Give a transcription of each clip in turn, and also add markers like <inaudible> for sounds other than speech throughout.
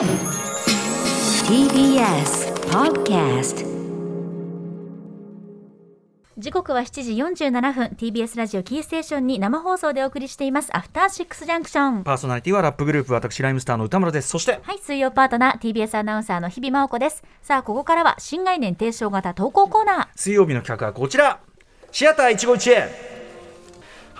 TBS Podcast 時刻は7時47分。TBS ラジオキーステーションに生放送でお送りしています。アフターシックスジャンクションパーソナリティはラップグループ私ライムスターの歌村です。そしてはい水曜パートナー TBS アナウンサーの日々真央子です。さあここからは新概念提唱型投稿コーナー。水曜日の企画はこちら。シアター一期一会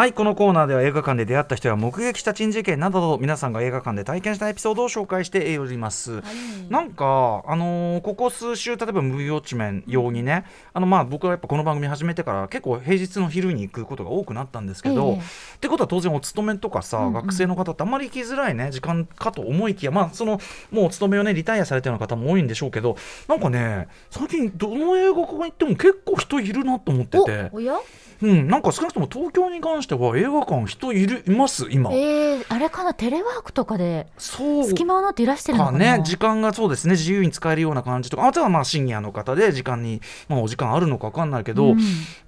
はいこのコーナーでは映画館で出会った人や目撃した珍事件など皆さんが映画館で体験したエピソードを紹介しております、なんかあのーここ数週例えばムービーウォッチメン用にねあのまあ僕はやっぱこの番組始めてから結構平日の昼に行くことが多くなったんですけど、ええ。ってことは当然お勤めとかさ、学生の方ってあんまり行きづらいね時間かと思いきやまあそのもうお勤めをねリタイアされてるような方も多いんでしょうけどなんかね最近どの映画館行っても結構人いるなと思ってて。おおや？うん、なんか少なくとも東京に関しては映画館人いるいます今、えー、あれかなテレワークとかでそう。隙間を縫っていらしてるのかね時間がそうですね自由に使えるような感じとかあとはまあシニアの方で時間に、まあ、お時間あるのか分かんないけど、うん。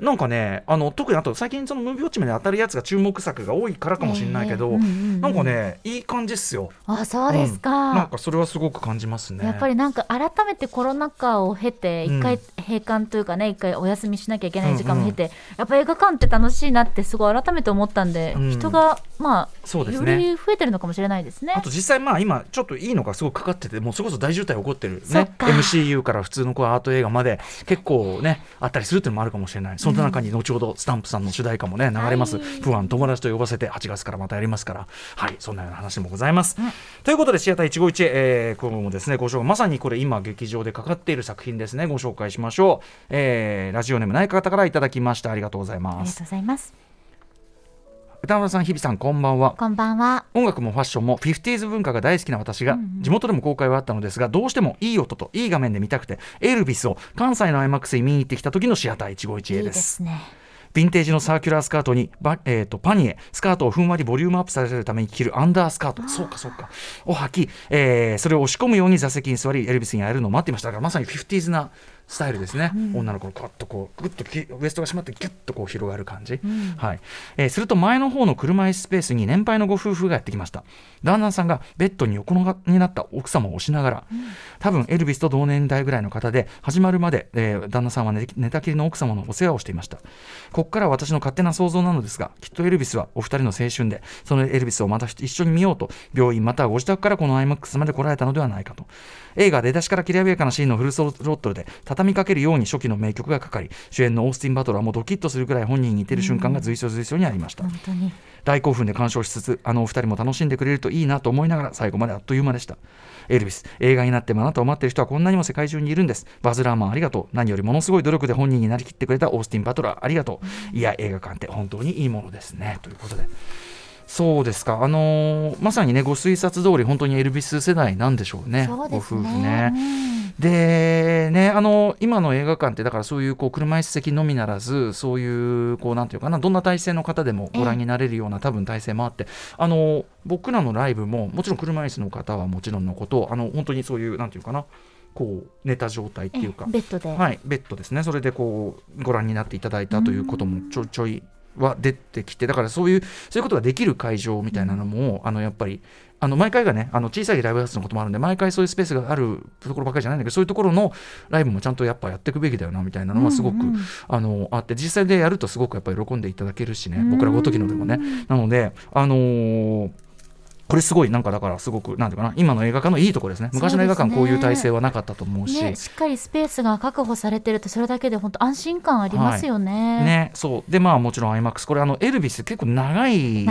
なんかねあの特にあと最近そのムービーウォッチメンで当たるやつが注目作が多いからかもしれないけど、ええうんうんうんなんかねいい感じっすよ、あそうですか、うん。なんかそれはすごく感じますね。やっぱりなんか改めてコロナ禍を経てうん。一回閉館というかね一回お休みしなきゃいけない時間も経て、やっぱ映画館って楽しいなってすごい改めて思ったんで、うん。人がまあ、よそうですね。り増えてるのかもしれないですね。あ。と実際まあ今ちょっといいのがすごくかかっててもうそれこそ大渋滞起こってるね。MCU か。ら普通のこうアート映画まで結構ねあったりするっていうのもあるかもしれない。その中に後ほどスタンプさんの主題歌もね流れます。はい「不安友達と呼ばせて」8月からまたやりますから。はいそんなような話もございます、ということでシアター一期一会、えー、今後もですねご紹介まさにこれ今劇場でかかっている作品ですねご紹介しましょう、えーラジオネームない方からいただきました。ありがとうございあます。りがとうございます。歌村さん日比さんこんばんは。こんばんは。音楽もファッションも 50s 文化が大好きな私が、地元でも公開はあったのですがどうしてもいい音といい画面で見たくてエルビスを関西の IMAX に見に行ってきた時のシアター一期一いい会でですすね。ヴィンテージのサーキュラースカートにバ、えー、とパニエスカートをふんわりボリュームアップさせるために着るアンダースカート。そうかそうか。を履き、えーそれを押し込むように座席に座りエルビスに会えるのを待っていました。だからまさに 50s なスタイルですね、女の子のカッとこうグッときウエストが締まってギュッとこう広がる感じ、はい。えーすると前の方の車椅子スペースに年配のご夫婦がやってきました。旦那さんがベッドに横になった奥様を押しながら、多分エルビスと同年代ぐらいの方で始まるまで、えー旦那さんは寝寝たきりの奥様のお世話をしていました。ここからは私の勝手な想像なのですがきっとエルビスはお二人の青春でそのエルビスをまた一緒に見ようと病院またはご自宅からこの IMAX まで来られたのではないかと。映画出だしからきらびやかなシーンのフルソロットルで畳みかけるように初期の名曲がかかり主演のオースティン・バトラーもドキッとするくらい本人に似てる瞬間が随所随所にありました、本当に。大興奮で鑑賞しつつあのお二人も楽しんでくれるといいなと思いながら最後まであっという間でした。エルビス映画になってもあなたを待っている人はこんなにも世界中にいるんです。バズ・ラーマンありがとう。何よりものすごい努力で本人になりきってくれたオースティン・バトラーありがとう。いや映画館って本当にいいものですね。ということで。そうですか。あのーまさにねご推察通り本当にエルビス世代なんでしょうね。そうですご夫婦ね。ねでねあの今の映画館ってだからそういうこう車椅子席のみならずそういうこうなんていうかなどんな体制の方でもご覧になれるような多分体制もあってあの僕らのライブももちろん車椅子の方はもちろんのことあの本当にそういうなんていうかなこう寝た状態っていうか。えベッドで。はい、ベッドですね、それでこうご覧になっていただいたということもちょいちょいは出てきて、だからそういうそういうことができる会場みたいなのも、あのやっぱりあの毎回がね、あの小さいライブハウスのこともあるんで、毎回そういうスペースがあるところばかりじゃないんだけど、そういうところのライブもちゃんとやっぱやっていくべきだよなみたいなのはすごく、うんうん。あのあって、実際でやるとすごくやっぱり喜んでいただけるしね、僕らごときのでもね。なので、あのーこれすごいなんかだからすごくなんていうかな今の映画館のいいところですね。昔の映画館こういう体制はなかったと思うし。ね、しっかりスペースが確保されてるとそれだけで本当安心感ありますよね。ね、そう。でまあもちろん IMAX これあのエルビス結構長いん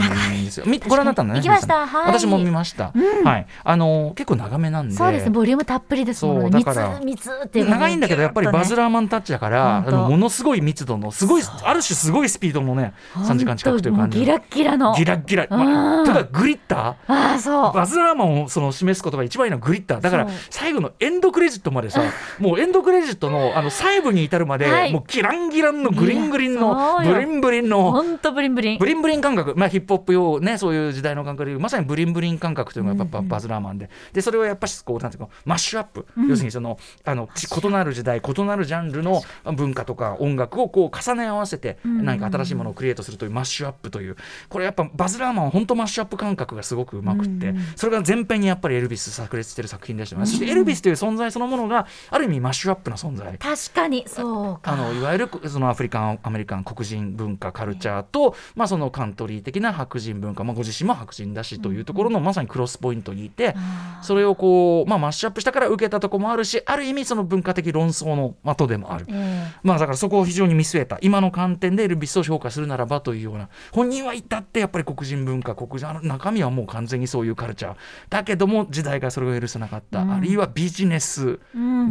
ですよ。みご覧になったんだね <laughs> 行きました。皆さん。はい。私も見ました、はい。あの結構長めなんで。そうですねボリュームたっぷりですもんね。密そうだから密っていうかね長いんだけどやっぱりバズ・ラーマンタッチだから、本当。あのものすごい密度のすごいある種すごいスピードのね3時間近くという感じギラッギラの。ギラッギラ、まあ、うん。ただグリッターああそう。バズ・ラーマンをその示すことが一番いいのはグリッター。だから最後のエンドクレジットまでさもうエンドクレジットのあの細部に至るまで、はい。もうギランギランのグリングリンのブリンブリンの本当ブリンブリン。ブ。リンブリン感覚、まあ、ヒップホップ用語ねそういう時代の感覚でまさにブリンブリン感覚というのがやっぱバズ・ラーマンで。でそれをやっぱしこうなんていうかマッシュアップ、要するにそのあのち異なる時代異なるジャンルの文化とか音楽をこう重ね合わせて何か新しいものをクリエイトするというマッシュアップという。これやっぱバズ・ラーマンは本当マッシュアップ感覚がすごくくうまくって、それが全編にやっぱりエルビス炸裂してる作品でしたね、そしてエルビスという存在そのものがある意味マッシュアップな存在。確かにそうか。あのいわゆるそのアフリカンアメリカン黒人文化カルチャーと、まあ、そのカントリー的な白人文化、まあ、ご自身も白人だしというところのまさにクロスポイントにいて、それをこう、まあ、マッシュアップしたから受けたところもあるしある意味その文化的論争の的でもある。えまあだからそこを非常に見据えた今の観点でエルビスを評価するならばというような本人は言ったってやっぱり黒人文化黒人あの中身はもう完全にそういうカルチャー。だけども時代がそれを許さなかった、うん。あるいはビジネス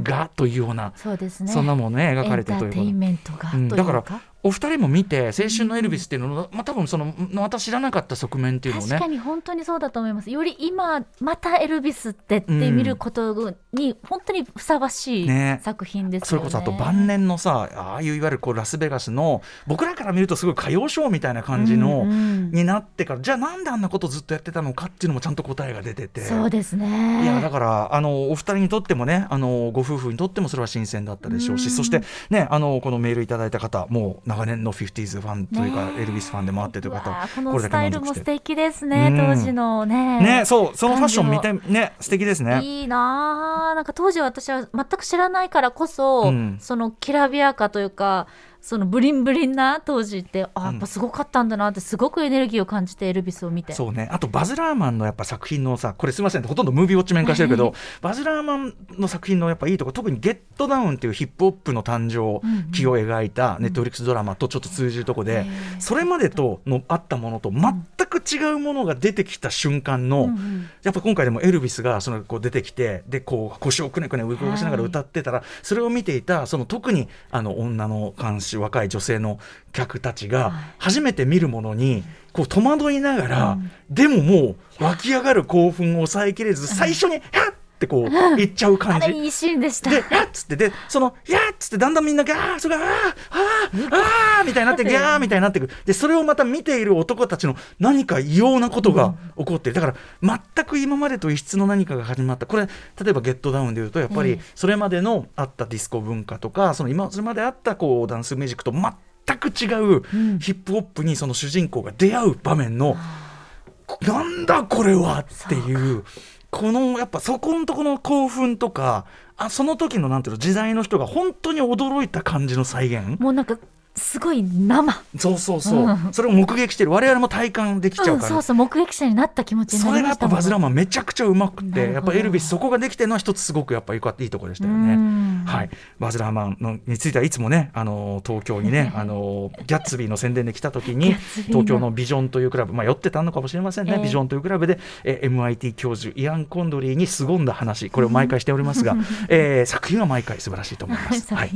がというような、そうですね。そんなものね描かれてるということ。うん。だからお二人も見て青春のエルビスっていうのの、まあ、多分そのまた知らなかった側面っていうのをね。確かに本当にそうだと思います。より今またエルビスってって見ることに本当にふさわしいね。作品ですよね。それこそあと晩年のさああいういわゆるこうラスベガスの僕らから見るとすごい歌謡ショーみたいな感じの、うんうん。になってからじゃあなんであんなことずっとやってたのかっていうのもちゃんと答えが出てて。そうですね。いやだからあのお二人にとってもねあのご夫婦にとってもそれは新鮮だったでしょうし、うん。そしてねあのこのメールいただいた方もう長年の 50s ファンというか、エルビスファンでもあってという方このこれだけスタイルも素敵ですね、うん。当時のね。ねそうそのファッション見て感ね素敵ですね。いいなあなんか当時私は全く知らないからこそ、うん。そのきらびやかというかそのブリンブリンな当時ってあやっぱすごかったんだなってすごくエネルギーを感じてエルビスを見て。そうね、あとバズ・ラーマンのやっぱ作品のさこれすみません。ほとんどムービーウォッチメン化してるけどバズ・ラーマンの作品のやっぱいいとこ特に「ゲットダウン」っていうヒップホップの誕生期を描いたネットフリックスドラマとちょっと通じるとこで、それまでとのあったものと全く違うものが出てきた瞬間の、うんうん。やっぱ今回でもエルビスがそのこう出てきてでこう腰をくねくね動かしながら歌ってたら、それを見ていたその特にあの女の監視若い女性の客たちが初めて見るものにこう戸惑いながら、でももう湧き上がる興奮を抑えきれず最初に「はっ!」ってこう言っちゃうあ感じ。れいいシーンでしたで、やっつって、で、その、やっつって、だんだんみんなガー、それが、あー、あー、みたいになって、ギャーみたいになっていく。で、それをまた見ている男たちの何か異様なことが起こっている。だから、全く今までと異質の何かが始まった。これ、例えばゲットダウンでいうと、やっぱりええ、それまでのあったディスコ文化とか、その今、それまであった、こう、ダンスミュージックと全く違う、ヒップホップにその主人公が出会う場面の、なんだこれはっていうこのやっぱそこのとこの興奮とかあその時のなんていうの時代の人が本当に驚いた感じの再現？もうなんかすごい生、そうそうそう、うん。それを目撃してる。我々も体感できちゃう、うんから、そうそう。目撃者になった気持ちにそれがやっぱバズラーマンめちゃくちゃうまくてやっぱエルビスそこができてるのは一つすごくやっぱりいいところでしたようね。ん。はい、バズラーマンのについてはいつもね、あの東京にね、あのギャッツビーの宣伝で来た時に東京のビジョンというクラブ、まあ寄ってたのかもしれませんね、ええ。ビジョンというクラブで、えー MIT 教授イアン・コンドリーに凄んだ話、これを毎回しておりますが、<laughs> えー作品は毎回素晴らしいと思います。<laughs> はい。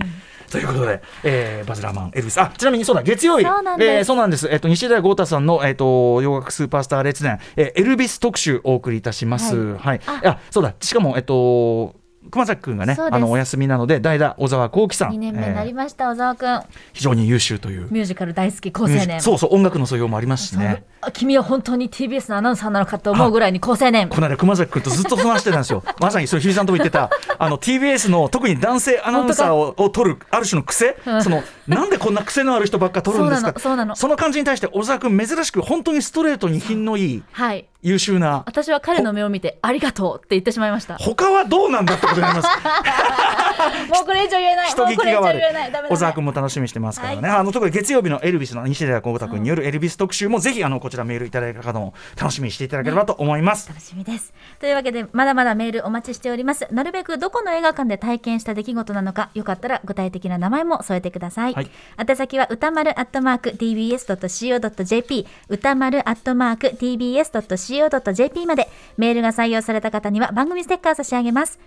ということで、えーバズラーマン、エルビス、あちなみにそうだ、月曜日、そうなんです。えーそうなんです、えっと西田豪太さんの、えっと洋楽スーパースター列伝、えーエルビス特集お送りいたします。ははい、あ。あそうだ、しかも、えっと熊崎君がねあのお休みなので代打小沢幸輝さん。2年目になりえーました、小沢くん。非常に優秀という。ミュージカル大好き高青年。そうそう音楽の素養もありますしね。あ君は本当に TBS のアナウンサーなのかと思うぐらいに高青年。この間熊崎君とずっと話してたんですよ。<laughs> まさにそれ日比さんとも言ってたあの TBS の特に男性アナウンサーをを取るある種の癖うん。そのなんでこんな癖のある人ばっか取るんですか？そうなのその。感じに対して小沢君珍しく本当にストレートに品のいいはい。優秀な私は彼の目を見てありがとうって言ってしまいました。他はどうなんだってことになります。<laughs> もうこれ以上言えない。人聞きが悪い。小沢君も楽しみにしてますからね、はあの特に月曜日のエルビスの西寺幸太君によるエルビス特集もぜひあのこちらメールいただいた方も楽しみにしていただければと思います、楽しみです。というわけでまだまだメールお待ちしております。なるべくどこの映画館で体験した出来事なのかよかったら具体的な名前も添えてください、はい。宛先は歌丸アットマーク tbs.co.jp 歌丸アットマーク tbs.co.jp までメールが採用された方には番組ステッカー差し上げます。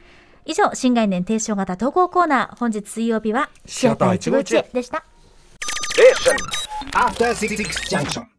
以上新概念提唱型投稿コーナー。本日水曜日はシアター151でした。Junction.